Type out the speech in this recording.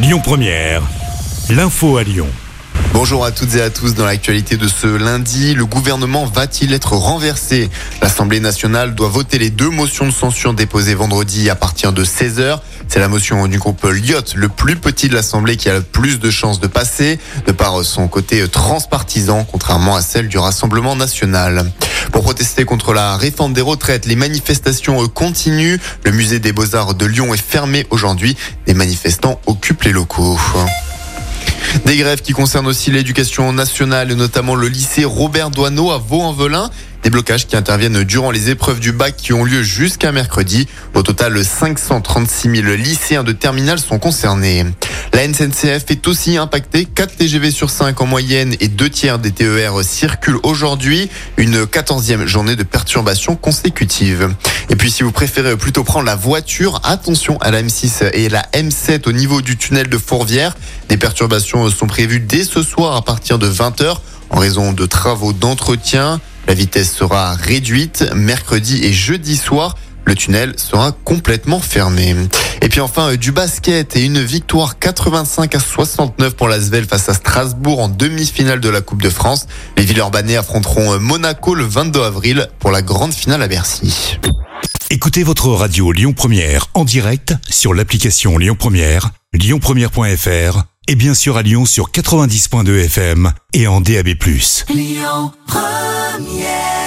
Lyon Première, l'info à Lyon. Bonjour à toutes et à tous. Dans l'actualité de ce lundi, le gouvernement va-t-il être renversé? L'Assemblée nationale doit voter les deux motions de censure déposées vendredi à partir de 16h. C'est la motion du groupe Lyot, le plus petit de l'Assemblée qui a le plus de chances de passer, de par son côté transpartisan, contrairement à celle du Rassemblement national. Pour protester contre la réforme des retraites, les manifestations continuent. Le musée des beaux-arts de Lyon est fermé aujourd'hui. Les manifestants occupent les locaux. Des grèves qui concernent aussi l'éducation nationale, notamment le lycée Robert Doisneau à Vaux-en-Velin. Des blocages qui interviennent durant les épreuves du bac qui ont lieu jusqu'à mercredi. Au total, 536 000 lycéens de terminale sont concernés. La NCNCF est aussi impactée. 4 TGV sur 5 en moyenne et 2 tiers des TER circulent aujourd'hui. Une 14e journée de perturbation consécutive. Et puis si vous préférez plutôt prendre la voiture, attention à la M6 et la M7 au niveau du tunnel de Fourvière. Des perturbations sont prévues dès ce soir à partir de 20h en raison de travaux d'entretien. La vitesse sera réduite mercredi et jeudi soir. Le tunnel sera complètement fermé. Et puis enfin, du basket et une victoire 85 à 69 pour l'Asvel face à Strasbourg en demi-finale de la Coupe de France. Les Villeurbanais affronteront Monaco le 22 avril pour la grande finale à Bercy. Écoutez votre radio Lyon Première en direct sur l'application Lyon Première, lyonpremière.fr et bien sûr à Lyon sur 90.2 FM et en DAB+. Lyon Première